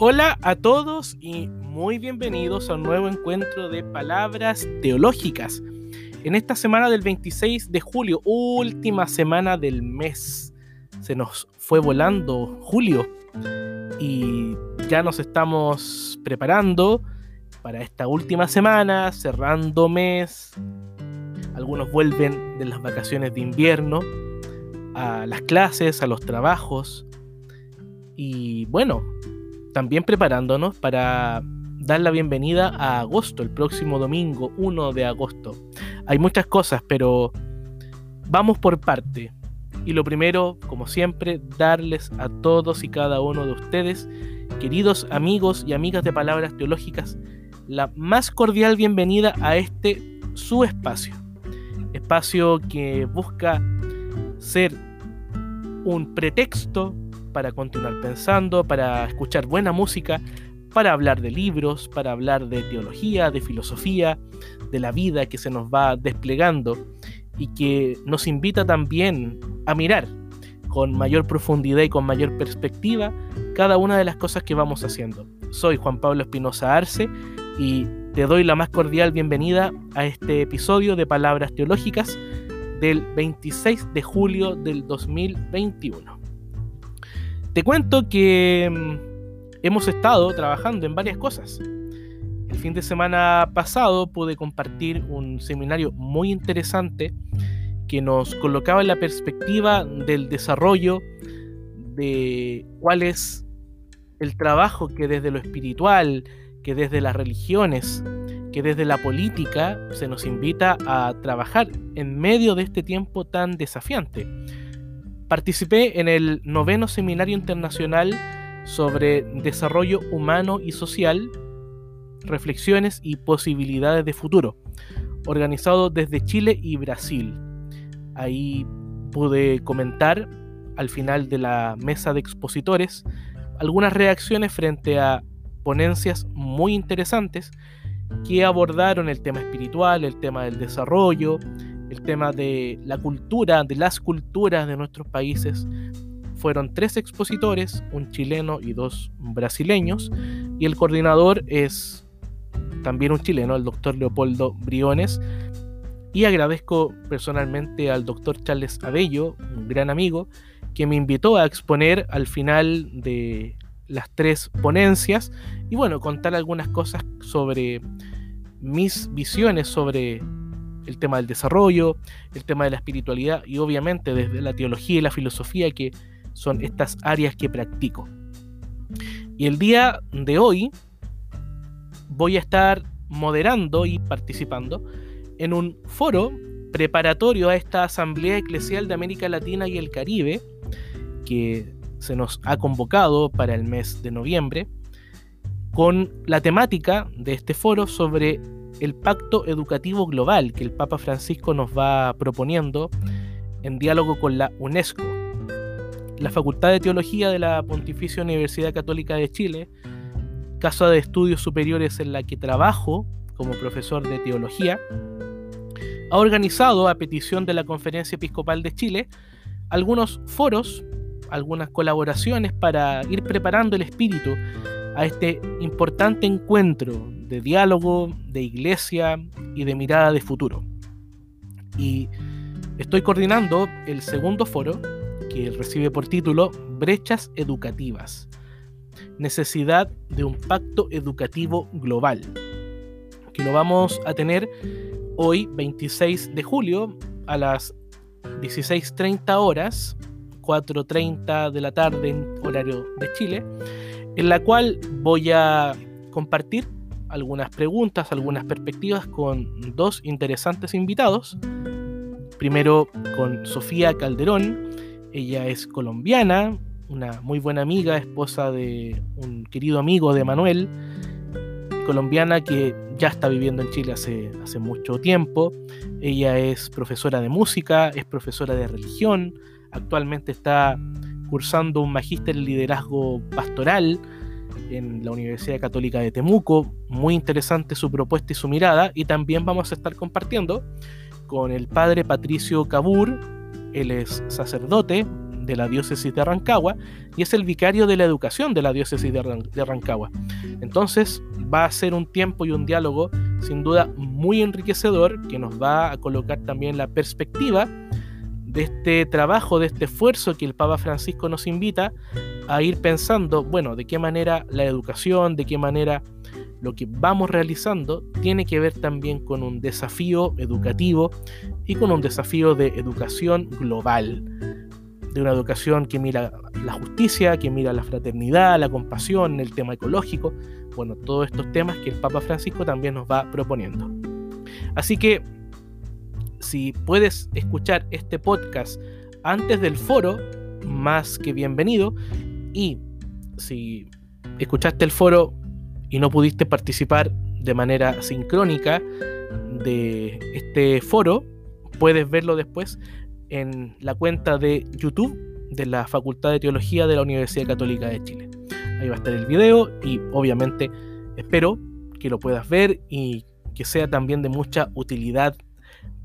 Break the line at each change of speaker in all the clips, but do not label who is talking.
Hola a todos y muy bienvenidos a un nuevo encuentro de palabras teológicas. En esta semana del 26 de julio, última semana del mes, se nos fue volando julio y ya nos estamos preparando para esta última semana, cerrando mes. Algunos vuelven de las vacaciones de invierno a las clases, a los trabajos. Y bueno, también preparándonos para dar la bienvenida a agosto, el próximo domingo 1 de agosto. Hay muchas cosas, pero vamos por parte. Y lo primero, como siempre, darles a todos y cada uno de ustedes, queridos amigos y amigas de Palabras Teológicas, la más cordial bienvenida a este su espacio. Espacio que busca ser un pretexto para continuar pensando, para escuchar buena música, para hablar de libros, para hablar de teología, de filosofía, de la vida que se nos va desplegando y que nos invita también a mirar con mayor profundidad y con mayor perspectiva cada una de las cosas que vamos haciendo. Soy Juan Pablo Espinosa Arce y te doy la más cordial bienvenida a este episodio de Palabras Teológicas del 26 de julio del 2021. Te cuento que mm, hemos estado trabajando en varias cosas. El fin de semana pasado pude compartir un seminario muy interesante que nos colocaba en la perspectiva del desarrollo de cuál es el trabajo que desde lo espiritual, que desde las religiones, que desde la política se nos invita a trabajar en medio de este tiempo tan desafiante. Participé en el noveno Seminario Internacional sobre Desarrollo Humano y Social, Reflexiones y Posibilidades de Futuro, organizado desde Chile y Brasil. Ahí pude comentar al final de la mesa de expositores algunas reacciones frente a ponencias muy interesantes que abordaron el tema espiritual, el tema del desarrollo, el tema de la cultura, de las culturas de nuestros países. Fueron tres expositores, un chileno y dos brasileños, y el coordinador es también un chileno, el doctor Leopoldo Briones. Y agradezco personalmente al doctor Charles Abello, un gran amigo, que me invitó a exponer al final de las tres ponencias y bueno, contar algunas cosas sobre mis visiones sobre el tema del desarrollo, el tema de la espiritualidad y obviamente desde la teología y la filosofía que son estas áreas que practico. Y el día de hoy voy a estar moderando y participando en un foro preparatorio a esta Asamblea Eclesial de América Latina y el Caribe que se nos ha convocado para el mes de noviembre con la temática de este foro sobre el pacto educativo global que el Papa Francisco nos va proponiendo en diálogo con la UNESCO. La Facultad de Teología de la Pontificia Universidad Católica de Chile, casa de estudios superiores en la que trabajo como profesor de teología, ha organizado a petición de la Conferencia Episcopal de Chile algunos foros, algunas colaboraciones para ir preparando el espíritu a este importante encuentro de diálogo, de iglesia y de mirada de futuro. Y estoy coordinando el segundo foro que recibe por título Brechas Educativas. Necesidad de un pacto educativo global. Que lo vamos a tener hoy, 26 de julio, a las 16.30 horas, 4.30 de la tarde en horario de Chile, en la cual voy a compartir algunas preguntas, algunas perspectivas con dos interesantes invitados. Primero con Sofía Calderón, ella es colombiana, una muy buena amiga, esposa de un querido amigo de Manuel, colombiana que ya está viviendo en Chile hace, hace mucho tiempo. Ella es profesora de música, es profesora de religión, actualmente está cursando un magíster en liderazgo pastoral en la Universidad Católica de Temuco. Muy interesante su propuesta y su mirada. Y también vamos a estar compartiendo con el padre Patricio Cabur. Él es sacerdote de la diócesis de Rancagua y es el vicario de la educación de la diócesis de, Rancagua. Entonces va a ser un tiempo y un diálogo sin duda muy enriquecedor que nos va a colocar también la perspectiva de este trabajo, de este esfuerzo que el Papa Francisco nos invita a ir pensando, bueno, de qué manera la educación, de qué manera lo que vamos realizando tiene que ver también con un desafío educativo y con un desafío de educación global, de una educación que mira la justicia, que mira la fraternidad, la compasión, el tema ecológico, bueno, todos estos temas que el Papa Francisco también nos va proponiendo. Así que si puedes escuchar este podcast antes del foro, más que bienvenido. Y si escuchaste el foro y no pudiste participar de manera sincrónica de este foro, puedes verlo después en la cuenta de YouTube de la Facultad de Teología de la Universidad Católica de Chile. Ahí va a estar el video y obviamente espero que lo puedas ver y que sea también de mucha utilidad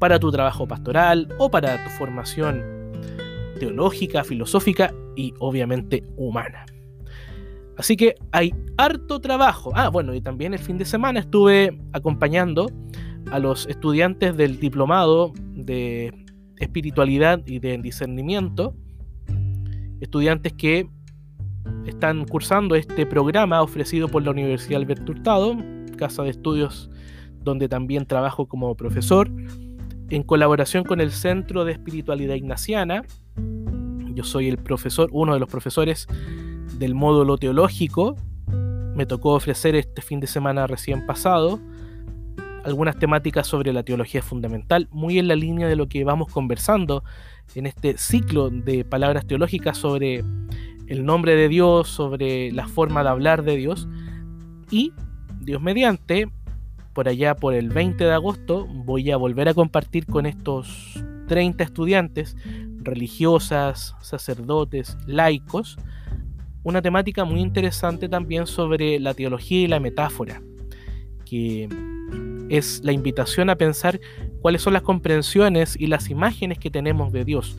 para tu trabajo pastoral o para tu formación teológica, filosófica y obviamente humana. Así que hay harto trabajo. Ah, bueno, y también el fin de semana estuve acompañando a los estudiantes del diplomado de espiritualidad y de discernimiento, estudiantes que están cursando este programa ofrecido por la Universidad Alberto Hurtado, casa de estudios donde también trabajo como profesor en colaboración con el Centro de Espiritualidad Ignaciana. Yo soy el profesor, uno de los profesores del módulo teológico. Me tocó ofrecer este fin de semana recién pasado algunas temáticas sobre la teología fundamental, muy en la línea de lo que vamos conversando en este ciclo de palabras teológicas sobre el nombre de Dios, sobre la forma de hablar de Dios. Y, Dios mediante, por allá por el 20 de agosto voy a volver a compartir con estos 30 estudiantes, religiosas, sacerdotes, laicos, una temática muy interesante también sobre la teología y la metáfora, que es la invitación a pensar cuáles son las comprensiones y las imágenes que tenemos de Dios.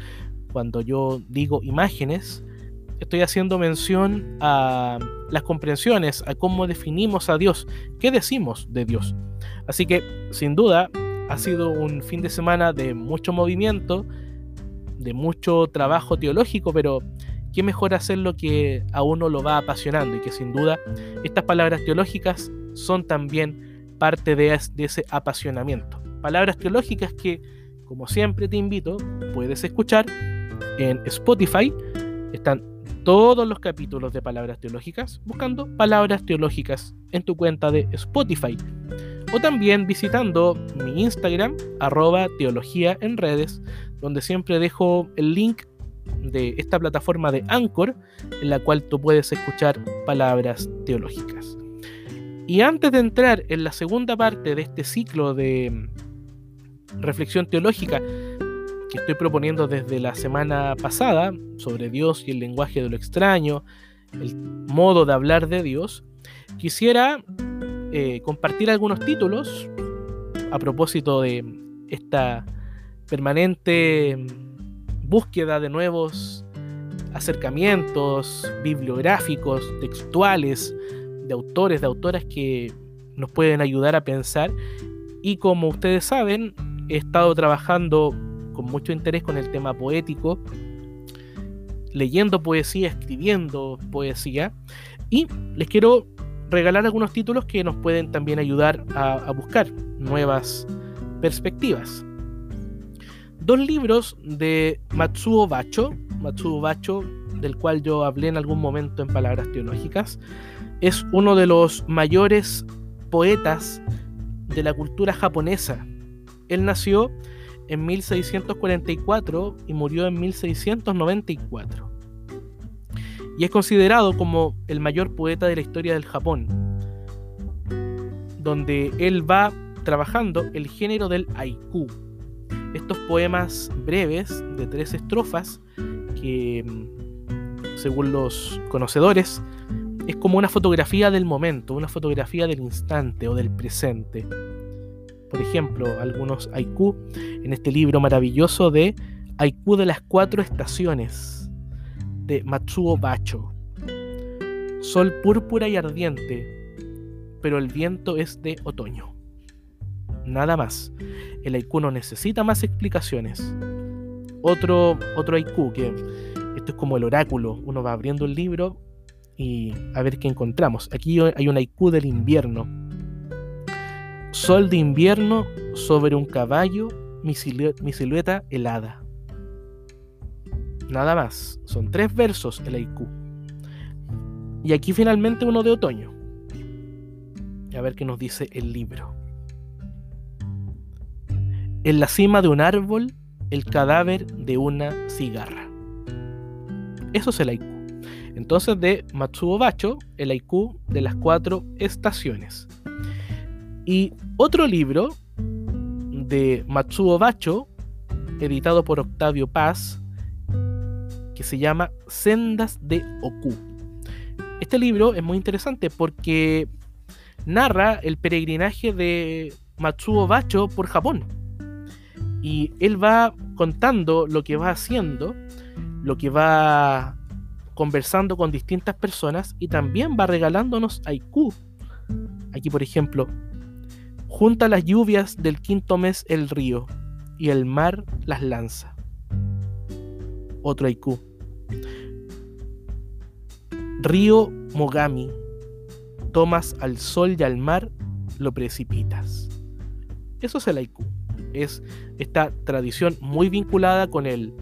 Cuando yo digo imágenes, estoy haciendo mención a las comprensiones, a cómo definimos a Dios, qué decimos de Dios. Así que, sin duda, ha sido un fin de semana de mucho movimiento, de mucho trabajo teológico, pero qué mejor hacerlo que a uno lo va apasionando y que sin duda estas palabras teológicas son también parte de, ese apasionamiento. Palabras teológicas que, como siempre te invito, puedes escuchar en Spotify. Están todos los capítulos de palabras teológicas buscando palabras teológicas en tu cuenta de Spotify o también visitando mi Instagram arroba teología en redes donde siempre dejo el link de esta plataforma de Anchor en la cual tú puedes escuchar palabras teológicas. Y antes de entrar en la segunda parte de este ciclo de reflexión teológica que estoy proponiendo desde la semana pasada sobre Dios y el lenguaje de lo extraño, el modo de hablar de Dios, quisiera eh, compartir algunos títulos a propósito de esta permanente búsqueda de nuevos acercamientos bibliográficos, textuales, de autores, de autoras que nos pueden ayudar a pensar. Y como ustedes saben, he estado trabajando con mucho interés con el tema poético, leyendo poesía, escribiendo poesía, y les quiero regalar algunos títulos que nos pueden también ayudar a, buscar nuevas perspectivas. Dos libros de Matsuo Bacho, Matsuo Bacho, del cual yo hablé en algún momento en Palabras Teológicas, es uno de los mayores poetas de la cultura japonesa. Él nació en 1644 y murió en 1694. Y es considerado como el mayor poeta de la historia del Japón, donde él va trabajando el género del haiku. Estos poemas breves de tres estrofas que, según los conocedores, es como una fotografía del momento, una fotografía del instante o del presente por ejemplo, algunos haiku en este libro maravilloso de Haiku de las cuatro estaciones. de Matsuo Bacho. Sol púrpura y ardiente, pero el viento es de otoño. Nada más. El haiku no necesita más explicaciones. Otro, otro haiku que esto es como el oráculo. Uno va abriendo el libro y a ver qué encontramos. Aquí hay un haiku del invierno. Sol de invierno sobre un caballo, mi, silueta helada. Nada más. Son tres versos el haiku. Y aquí finalmente uno de otoño. A ver qué nos dice el libro. En la cima de un árbol, el cadáver de una cigarra. Eso es el haiku. Entonces de Matsuo Bacho, el haiku de las cuatro estaciones. Y otro libro de Matsuo Bacho, editado por Octavio Paz, que se llama Sendas de Oku. Este libro es muy interesante porque narra el peregrinaje de Matsuo Bacho por Japón. Y él va contando lo que va haciendo, lo que va conversando con distintas personas y también va regalándonos haiku. Aquí, por ejemplo, junta las lluvias del quinto mes el río y el mar las lanza. Otro haiku. Río Mogami, tomas al sol y al mar, lo precipitas. Eso es el haiku. Es esta tradición muy vinculada con el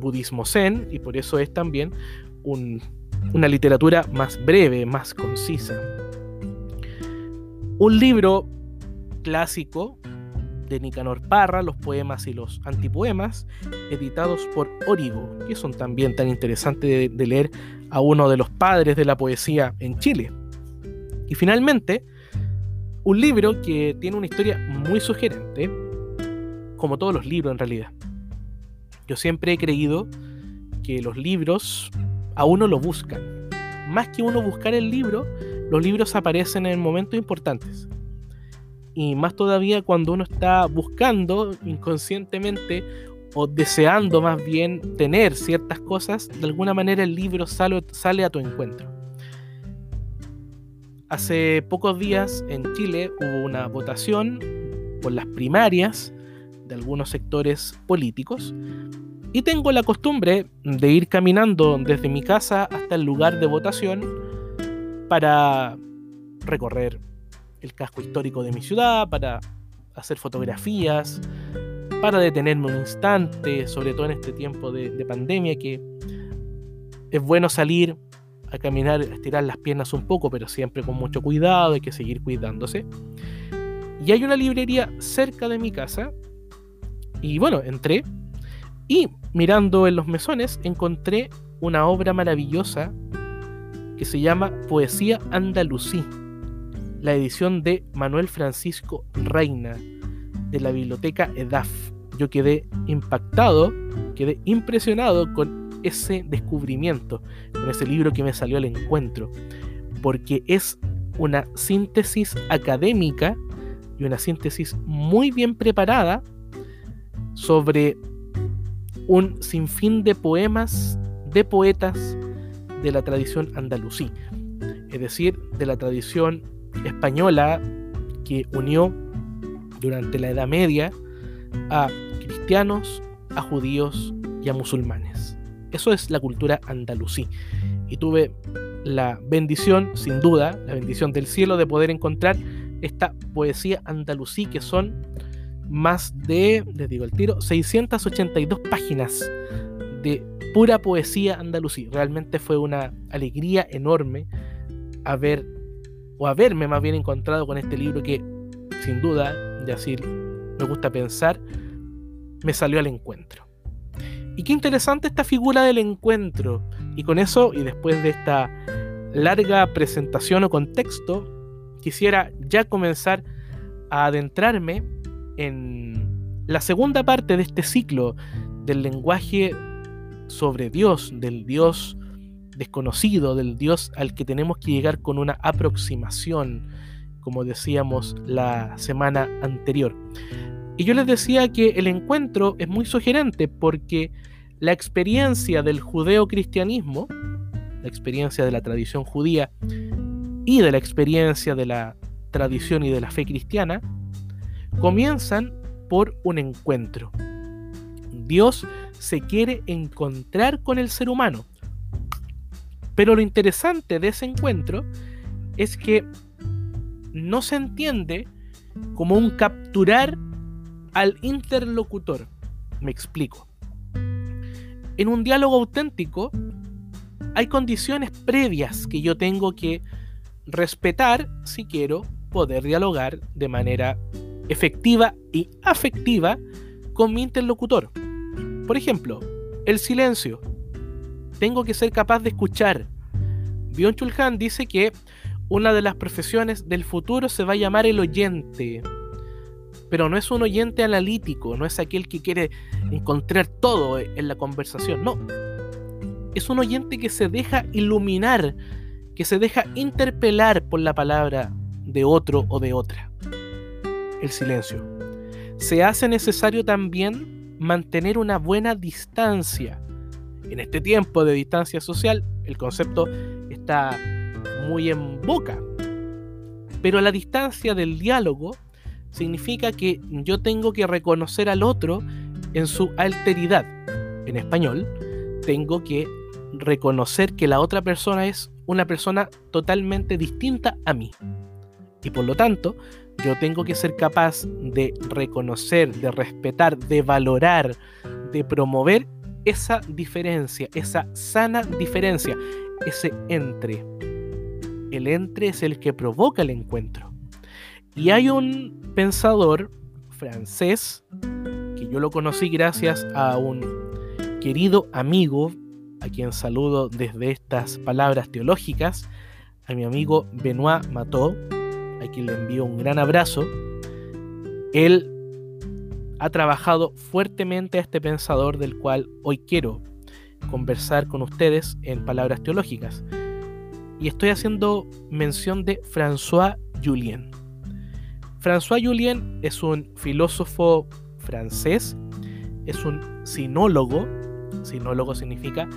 budismo zen y por eso es también una literatura más breve, más concisa. Un libro clásico de Nicanor Parra, los poemas y los antipoemas, editados por Origo, que son también tan interesantes de, leer a uno de los padres de la poesía en Chile. Y finalmente, un libro que tiene una historia muy sugerente, como todos los libros en realidad. Yo siempre he creído que los libros a uno lo buscan. Más que uno buscar el libro, los libros aparecen en momentos importantes. Y más todavía cuando uno está buscando inconscientemente o deseando más bien tener ciertas cosas, de alguna manera el libro sale, sale a tu encuentro. Hace pocos días en Chile hubo una votación por las primarias de algunos sectores políticos y tengo la costumbre de ir caminando desde mi casa hasta el lugar de votación para recorrer el casco histórico de mi ciudad, para hacer fotografías, para detenerme un instante, sobre todo en este tiempo de, pandemia, que es bueno salir a caminar, a estirar las piernas un poco, pero siempre con mucho cuidado, hay que seguir cuidándose. Y hay una librería cerca de mi casa, y bueno, entré y mirando en los mesones encontré una obra maravillosa que se llama Poesía Andalusí, la edición de Manuel Francisco Reina de la biblioteca EDAF. Yo quedé impactado, quedé impresionado con ese descubrimiento, con ese libro que me salió al encuentro, porque es una síntesis académica y una síntesis muy bien preparada sobre un sinfín de poemas de poetas de la tradición andalusí, es decir, de la tradición española que unió durante la Edad Media a cristianos, a judíos y a musulmanes. Eso es la cultura andalusí. Y tuve la bendición, sin duda, la bendición del cielo de poder encontrar esta poesía andalusí que son más de, les digo el tiro, 682 páginas de pura poesía andalusí. Realmente fue una alegría enorme haber, o haberme más bien encontrado con este libro que, sin duda, y así me gusta pensar, me salió al encuentro. Y qué interesante esta figura del encuentro. Y con eso, y después de esta larga presentación o contexto, quisiera ya comenzar a adentrarme en la segunda parte de este ciclo del lenguaje sobre Dios, del Dios desconocido, del Dios al que tenemos que llegar con una aproximación, como decíamos la semana anterior. Y yo les decía que el encuentro es muy sugerente porque la experiencia del judeo-cristianismo, la experiencia de la tradición judía y de la experiencia de la tradición y de la fe cristiana, comienzan por un encuentro. Dios se quiere encontrar con el ser humano. Pero lo interesante de ese encuentro es que no se entiende como un capturar al interlocutor. Me explico. En un diálogo auténtico hay condiciones previas que yo tengo que respetar si quiero poder dialogar de manera efectiva y afectiva con mi interlocutor. Por ejemplo, el silencio. Tengo que ser capaz de escuchar. Bion Chulhan dice que una de las profesiones del futuro se va a llamar el oyente pero no es un oyente analítico, no es aquel que quiere encontrar todo en la conversación, no. Es un oyente que se deja iluminar, que se deja interpelar por la palabra de otro o de otra. El silencio. Se hace necesario también mantener una buena distancia. En este tiempo de distancia social, el concepto está muy en boca. Pero la distancia del diálogo significa que yo tengo que reconocer al otro en su alteridad. En español, tengo que reconocer que la otra persona es una persona totalmente distinta a mí. Y por lo tanto, yo tengo que ser capaz de reconocer, de respetar, de valorar, de promover esa diferencia, esa sana diferencia, ese entre. El entre es el que provoca el encuentro. Y hay un pensador francés que yo lo conocí gracias a un querido amigo, a quien saludo desde estas palabras teológicas, a mi amigo Benoit Mató, a quien le envío un gran abrazo. Él ha trabajado fuertemente a este pensador del cual hoy quiero conversar con ustedes en palabras teológicas. Y estoy haciendo mención de François Julien. François Julien es un filósofo francés, es un sinólogo, sinólogo significa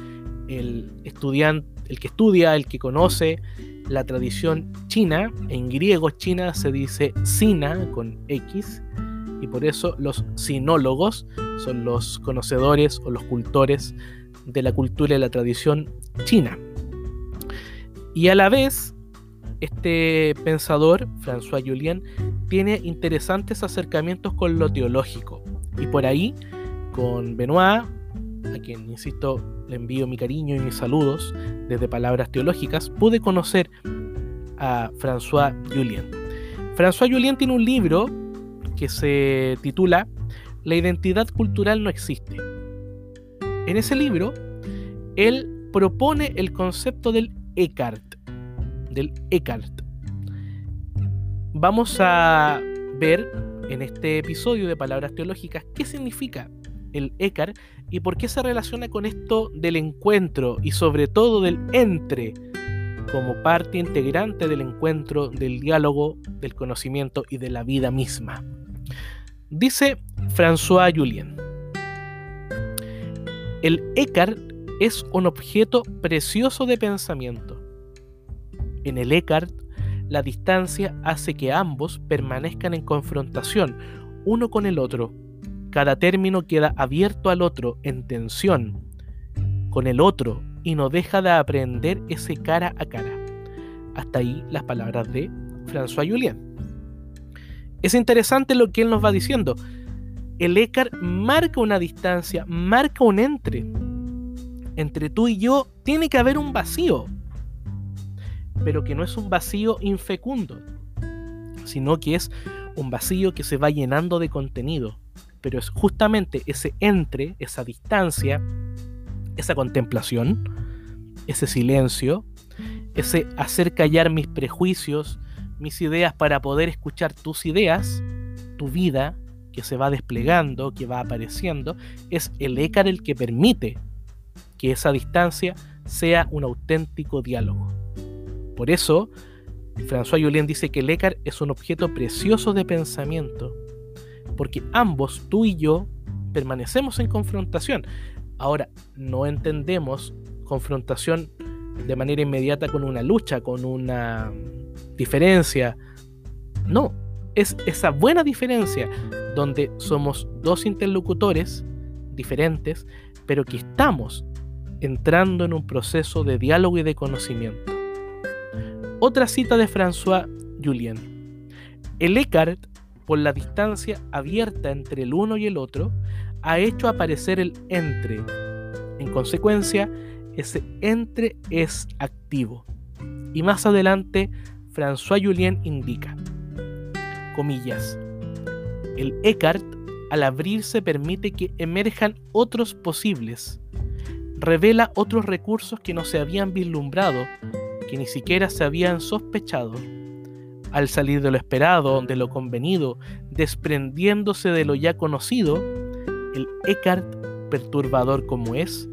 el estudiante, el que estudia, el que conoce la tradición china, en griego china se dice sina con X, y por eso los sinólogos son los conocedores o los cultores de la cultura y la tradición china. Y a la vez, este pensador, François Julien, tiene interesantes acercamientos con lo teológico. Y por ahí, con Benoit, a quien, insisto, le envío mi cariño y mis saludos desde Palabras Teológicas, pude conocer a François Julien. François Julien tiene un libro que se titula La identidad cultural no existe. En ese libro, él propone el concepto del Eckhart, del Eckhart, vamos a ver en este episodio de Palabras Teológicas qué significa el Écar y por qué se relaciona con esto del encuentro y sobre todo del entre como parte integrante del encuentro, del diálogo, del conocimiento y de la vida misma. Dice François Julien, el Écar es un objeto precioso de pensamiento. En el Eckhart la distancia hace que ambos permanezcan en confrontación uno con el otro. Cada término queda abierto al otro en tensión con el otro y no deja de aprender ese cara a cara. Hasta ahí las palabras de François Julien. Es interesante lo que él nos va diciendo. El Eckhart marca una distancia, marca un entre. Entre tú y yo tiene que haber un vacío pero que no es un vacío infecundo, sino que es un vacío que se va llenando de contenido. Pero es justamente ese entre, esa distancia, esa contemplación, ese silencio, ese hacer callar mis prejuicios, mis ideas para poder escuchar tus ideas, tu vida que se va desplegando, que va apareciendo, es el écar el que permite que esa distancia sea un auténtico diálogo. Por eso, François Julien dice que el es un objeto precioso de pensamiento, porque ambos, tú y yo, permanecemos en confrontación. Ahora, no entendemos confrontación de manera inmediata con una lucha, con una diferencia. No, es esa buena diferencia donde somos dos interlocutores diferentes, pero que estamos entrando en un proceso de diálogo y de conocimiento. Otra cita de François Julien. El Eckhart, por la distancia abierta entre el uno y el otro, ha hecho aparecer el entre. En consecuencia, ese entre es activo. Y más adelante, François Julien indica, comillas, el Eckhart al abrirse permite que emerjan otros posibles, revela otros recursos que no se habían vislumbrado, que ni siquiera se habían sospechado. Al salir de lo esperado, de lo convenido, desprendiéndose de lo ya conocido, el Eckhart, perturbador como es,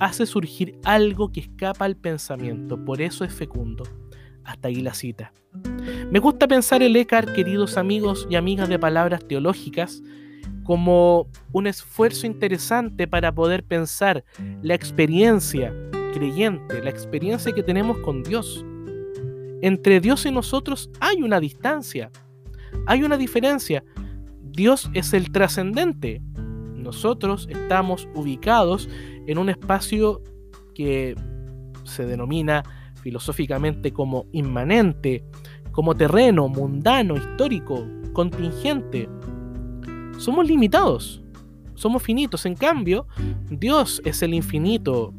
hace surgir algo que escapa al pensamiento, por eso es fecundo. Hasta ahí la cita. Me gusta pensar el Eckhart, queridos amigos y amigas de palabras teológicas, como un esfuerzo interesante para poder pensar la experiencia creyente, la experiencia que tenemos con Dios. Entre Dios y nosotros hay una distancia, hay una diferencia. Dios es el trascendente. Nosotros estamos ubicados en un espacio que se denomina filosóficamente como inmanente, como terreno mundano, histórico, contingente. Somos limitados, somos finitos. En cambio, Dios es el infinito,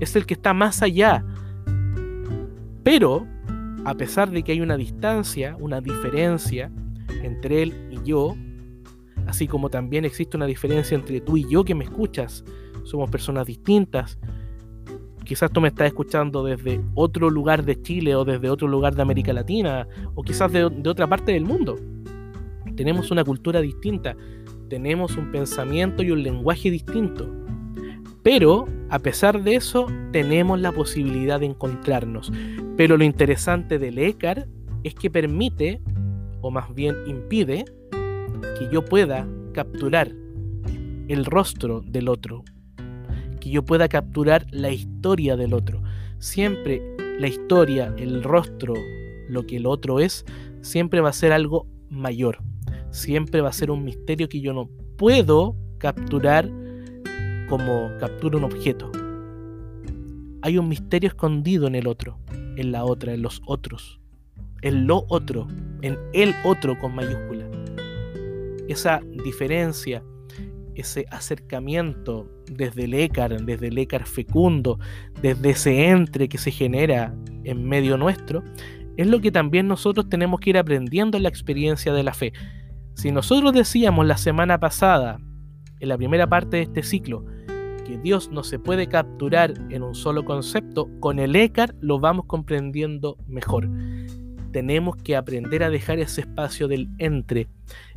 es el que está más allá. Pero, a pesar de que hay una distancia, una diferencia entre Él y yo, así como también existe una diferencia entre tú y yo que me escuchas, somos personas distintas, quizás tú me estás escuchando desde otro lugar de Chile o desde otro lugar de América Latina o quizás de, otra parte del mundo. Tenemos una cultura distinta, tenemos un pensamiento y un lenguaje distinto. Pero, a pesar de eso, tenemos la posibilidad de encontrarnos. Pero lo interesante del ECAR es que permite, o más bien impide, que yo pueda capturar el rostro del otro, que yo pueda capturar la historia del otro. Siempre la historia, el rostro, lo que el otro es, siempre va a ser algo mayor. Siempre va a ser un misterio que yo no puedo capturar como captura un objeto. Hay un misterio escondido en el otro, en la otra, en los otros, en lo otro, en el otro con mayúscula. Esa diferencia, ese acercamiento desde el écar, desde el écar fecundo, desde ese entre que se genera en medio nuestro, es lo que también nosotros tenemos que ir aprendiendo en la experiencia de la fe. Si nosotros decíamos la semana pasada, en la primera parte de este ciclo, que Dios no se puede capturar en un solo concepto, con el écar lo vamos comprendiendo mejor tenemos que aprender a dejar ese espacio del entre,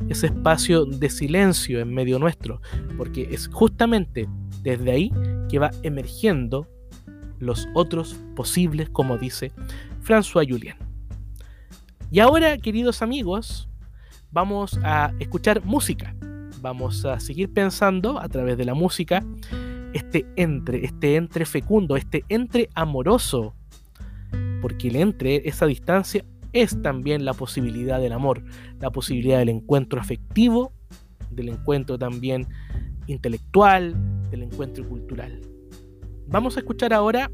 ese espacio de silencio en medio nuestro, porque es justamente desde ahí que va emergiendo los otros posibles, como dice François Julien. Y ahora, queridos amigos, vamos a escuchar música. Vamos a seguir pensando a través de la música este entre, este entre fecundo, este entre amoroso. Porque el entre, esa distancia, es también la posibilidad del amor, la posibilidad del encuentro afectivo, del encuentro también intelectual, del encuentro cultural. Vamos a escuchar ahora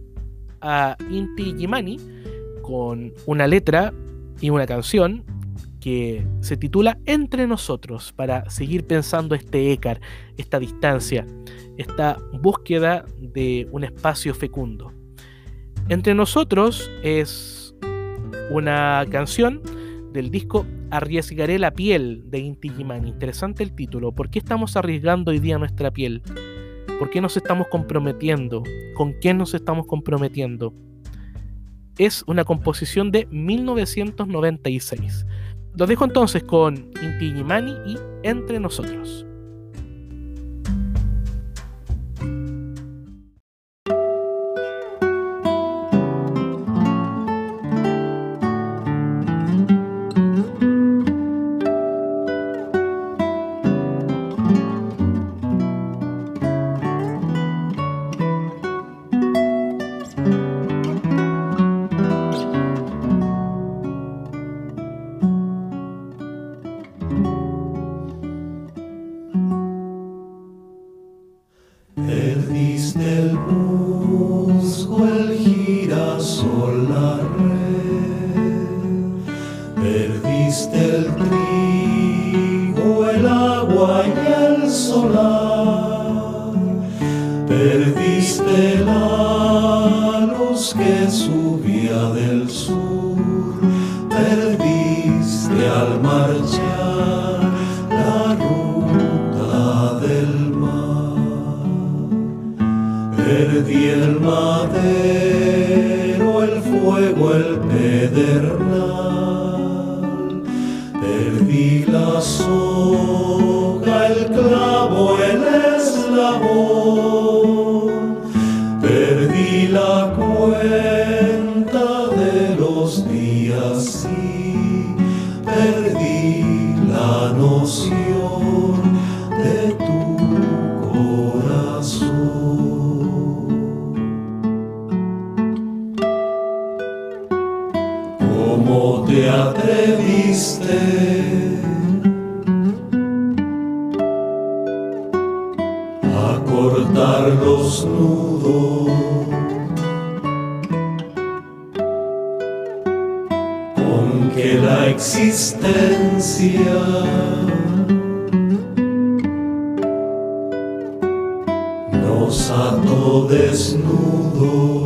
a Inti Gimani con una letra y una canción que se titula Entre nosotros para seguir pensando este écar, esta distancia, esta búsqueda de un espacio fecundo. Entre nosotros es una canción del disco Arriesgaré la piel de Inti Gimani. Interesante el título. ¿Por qué estamos arriesgando hoy día nuestra piel? ¿Por qué nos estamos comprometiendo? ¿Con quién nos estamos comprometiendo? Es una composición de 1996. Los dejo entonces con Inti Gimani y Entre Nosotros.
Perdiste el musgo, el girasol, la red. Perdiste el trigo, el agua y el solar. Perdiste la luz que subía del sur. Cortar los nudos. Con que la existencia nos ató desnudos.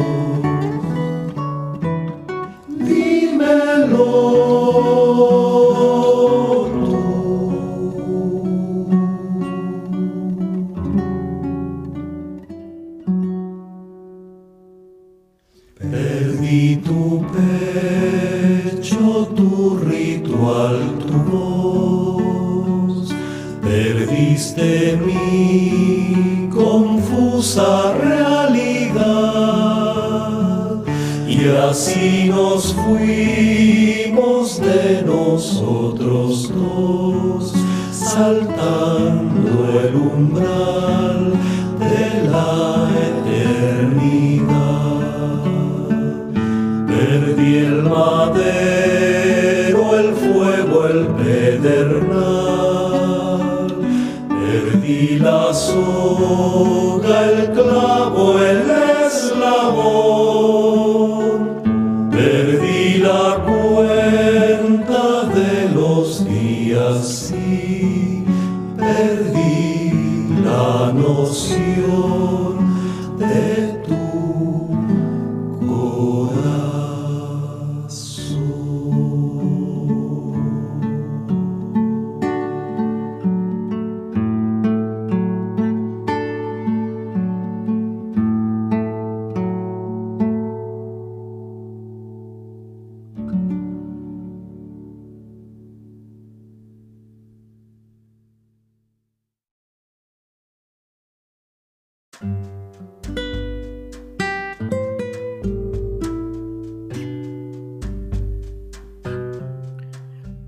Pedernal. Perdí la soga, el clavo, el eslabón.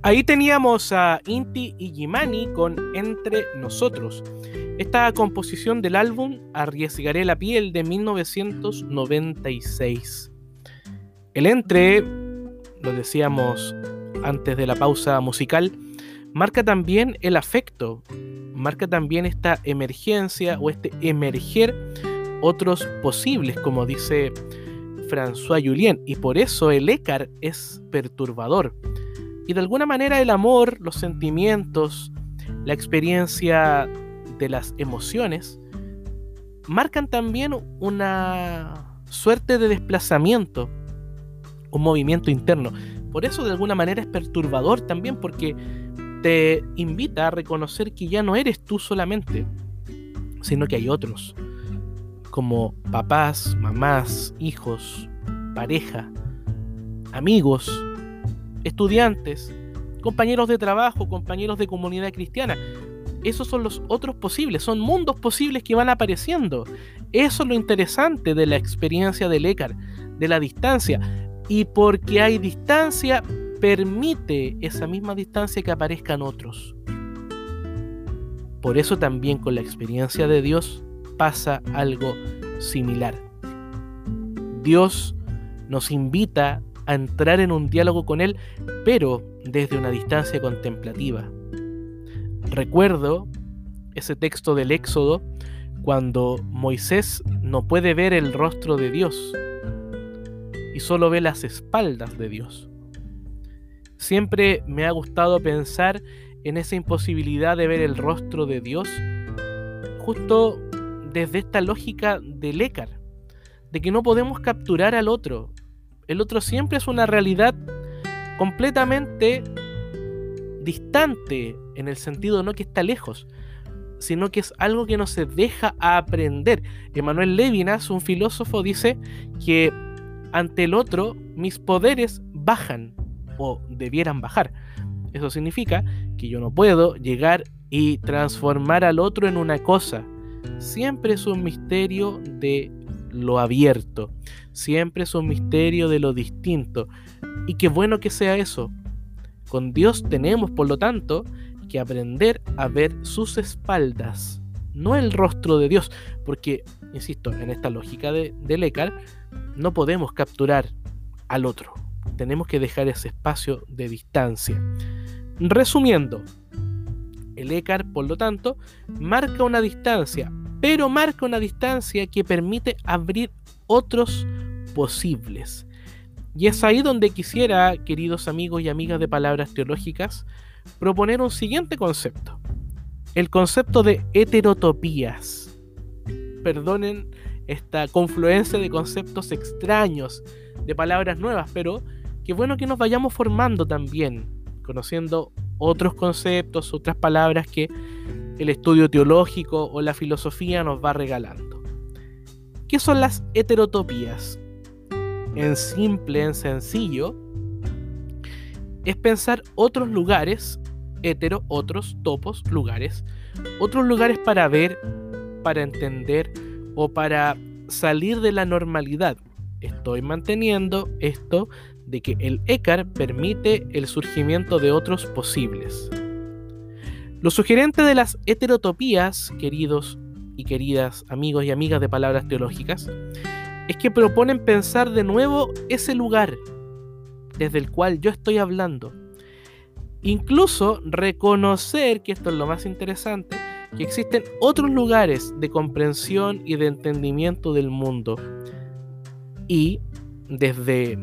Ahí teníamos a Inti y Jimani con Entre Nosotros. Esta composición del álbum Arriesgaré la piel de 1996. El Entre, lo decíamos antes de la pausa musical, marca también el afecto, marca también esta emergencia o este emerger otros posibles, como dice François Julien, y por eso el écar es perturbador. Y de alguna manera el amor, los sentimientos, la experiencia de las emociones, marcan también una suerte de desplazamiento, un movimiento interno. Por eso de alguna manera es perturbador también porque te invita a reconocer que ya no eres tú solamente, sino que hay otros, como papás, mamás, hijos, pareja, amigos, estudiantes, compañeros de trabajo, compañeros de comunidad cristiana. Esos son los otros posibles, son mundos posibles que van apareciendo. Eso es lo interesante de la experiencia del ECAR, de la distancia. Y porque hay distancia, permite esa misma distancia que aparezcan otros. Por eso también con la experiencia de Dios pasa algo similar. Dios nos invita a entrar en un diálogo con Él, pero desde una distancia contemplativa. Recuerdo ese texto del Éxodo cuando Moisés no puede ver el rostro de Dios y solo ve las espaldas de Dios. Siempre me ha gustado pensar en esa imposibilidad de ver el rostro de Dios, justo desde esta lógica del Écar, de que no podemos capturar al otro. El otro siempre es una realidad completamente distante, en el sentido no que está lejos, sino que es algo que no se deja aprender. Emanuel Levinas, un filósofo, dice que ante el otro mis poderes bajan o debieran bajar. Eso significa que yo no puedo llegar y transformar al otro en una cosa. Siempre es un misterio de lo abierto, siempre es un misterio de lo distinto. Y qué bueno que sea eso. Con Dios tenemos, por lo tanto, que aprender a ver sus espaldas, no el rostro de Dios, porque, insisto, en esta lógica de, de no podemos capturar al otro, tenemos que dejar ese espacio de distancia. Resumiendo, el ECAR, por lo tanto, marca una distancia, pero marca una distancia que permite abrir otros posibles. Y es ahí donde quisiera, queridos amigos y amigas de palabras teológicas, proponer un siguiente concepto. El concepto de heterotopías. Perdonen esta confluencia de conceptos extraños, de palabras nuevas, pero qué bueno que nos vayamos formando también, conociendo otros conceptos, otras palabras que el estudio teológico o la filosofía nos va regalando. ¿Qué son las heterotopías? En simple, en sencillo, es pensar otros lugares, hetero, otros, topos, lugares, otros lugares para ver, para entender o para salir de la normalidad. Estoy manteniendo esto de que el ECAR permite el surgimiento de otros posibles. Lo sugerente de las heterotopías, queridos y queridas amigos y amigas de palabras teológicas, es que proponen pensar de nuevo ese lugar desde el cual yo estoy hablando. Incluso reconocer, que esto es lo más interesante, que existen otros lugares de comprensión y de entendimiento del mundo. Y desde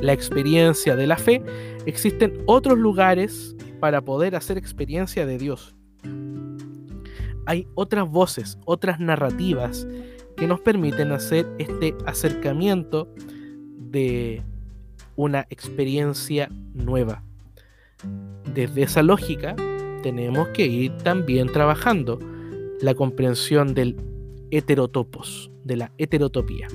la experiencia de la fe, existen otros lugares para poder hacer experiencia de Dios. Hay otras voces, otras narrativas que nos permiten hacer este acercamiento de una experiencia nueva. Desde esa lógica tenemos que ir también trabajando la comprensión del heterotopos, de la heterotopía.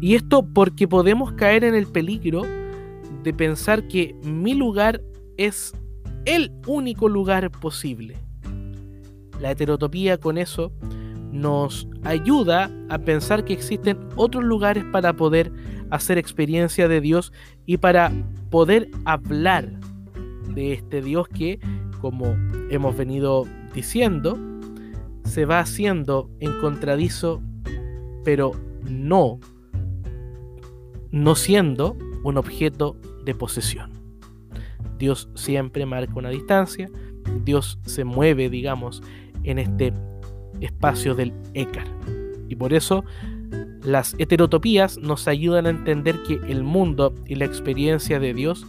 Y esto porque podemos caer en el peligro de pensar que mi lugar es el único lugar posible. La heterotopía con eso nos ayuda a pensar que existen otros lugares para poder hacer experiencia de Dios y para poder hablar de este Dios que, como hemos venido diciendo, se va haciendo encontradizo, pero no, no siendo un objeto de posesión. Dios siempre marca una distancia, Dios se mueve, digamos, en este espacio del écar. Y por eso las heterotopías nos ayudan a entender que el mundo y la experiencia de Dios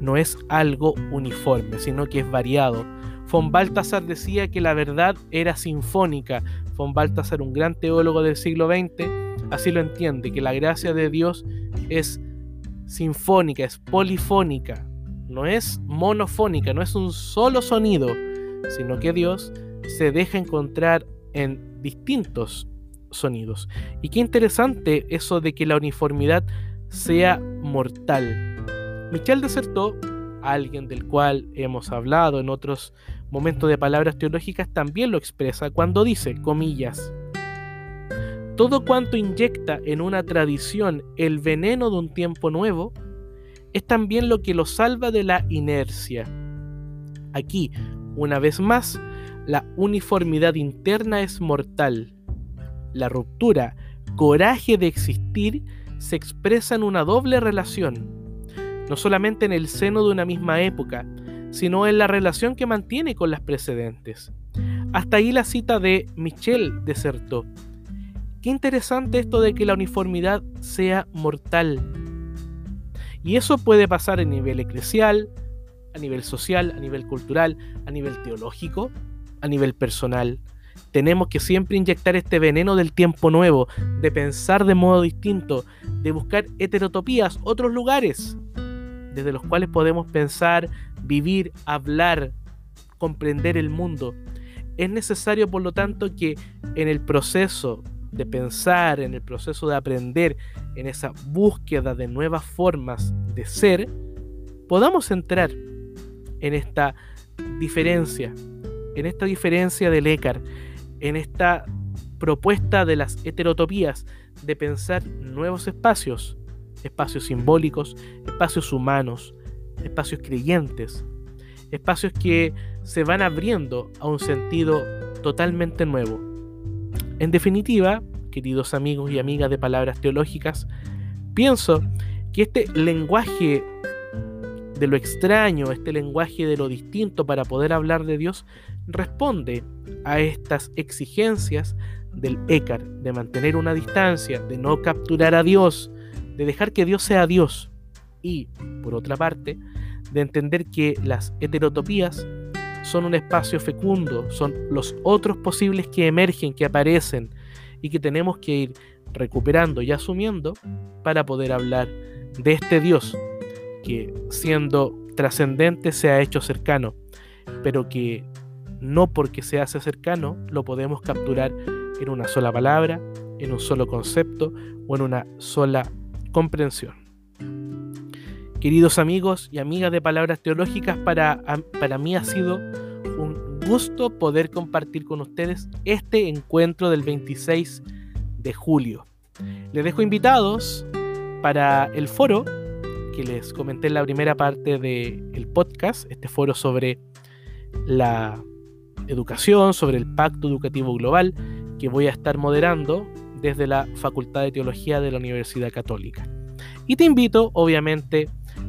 no es algo uniforme, sino que es variado. Von Balthasar decía que la verdad era sinfónica. Von Balthasar, un gran teólogo del siglo XX, así lo entiende, que la gracia de Dios es sinfónica, es polifónica, no es monofónica, no es un solo sonido, sino que Dios se deja encontrar en distintos sonidos. Y qué interesante eso de que la uniformidad sea mortal. Michel desertó, alguien del cual hemos hablado en otros momentos de palabras teológicas, también lo expresa cuando dice, comillas, todo cuanto inyecta en una tradición el veneno de un tiempo nuevo, es también lo que lo salva de la inercia. Aquí, una vez más, la uniformidad interna es mortal. La ruptura, coraje de existir, se expresa en una doble relación, no solamente en el seno de una misma época, sino en la relación que mantiene con las precedentes. Hasta ahí la cita de Michel desertó. Qué interesante esto de que la uniformidad sea mortal. Y eso puede pasar a nivel eclesial, a nivel social, a nivel cultural, a nivel teológico, a nivel personal. Tenemos que siempre inyectar este veneno del tiempo nuevo, de pensar de modo distinto, de buscar heterotopías, otros lugares, desde los cuales podemos pensar, vivir, hablar, comprender el mundo. Es necesario, por lo tanto, que en el proceso de pensar, en el proceso de aprender, en esa búsqueda de nuevas formas de ser, podamos entrar en esta diferencia, en esta diferencia del Écar, en esta propuesta de las heterotopías, de pensar nuevos espacios, espacios simbólicos, espacios humanos, espacios creyentes, espacios que se van abriendo a un sentido totalmente nuevo. En definitiva, queridos amigos y amigas de palabras teológicas, pienso que este lenguaje de lo extraño, este lenguaje de lo distinto para poder hablar de Dios, responde a estas exigencias del Écar, de mantener una distancia, de no capturar a Dios, de dejar que Dios sea Dios. Y, por otra parte, de entender que las heterotopías son un espacio fecundo, son los otros posibles que emergen, que aparecen y que tenemos que ir recuperando y asumiendo para poder hablar de este Dios que siendo trascendente se ha hecho cercano, pero que no porque se hace cercano lo podemos capturar en una sola palabra, en un solo concepto o en una sola comprensión. Queridos amigos y amigas de Palabras Teológicas, para, para mí ha sido un gusto poder compartir con ustedes este encuentro del 26 de julio. Les dejo invitados para el foro que les comenté en la primera parte del podcast, este foro sobre la educación, sobre el Pacto Educativo Global, que voy a estar moderando desde la Facultad de Teología de la Universidad Católica. Y te invito, obviamente,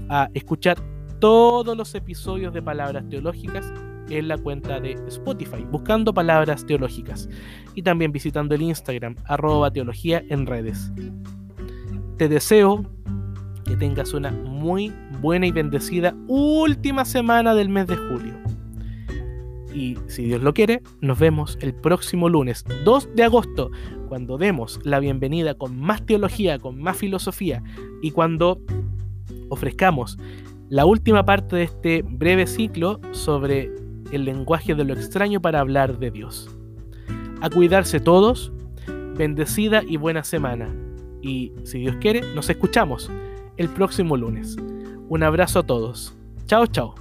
a escuchar todos los episodios de Palabras Teológicas en la cuenta de Spotify, buscando palabras teológicas y también visitando el Instagram, arroba teología en redes. Te deseo que tengas una muy buena y bendecida última semana del mes de julio. Y si Dios lo quiere, nos vemos el próximo lunes 2 de agosto, cuando demos la bienvenida con más teología, con más filosofía y cuando ofrezcamos la última parte de este breve ciclo sobre el lenguaje de lo extraño para hablar de Dios. A cuidarse todos, bendecida y buena semana. Y si Dios quiere, nos escuchamos el próximo lunes. Un abrazo a todos. Chao, chao.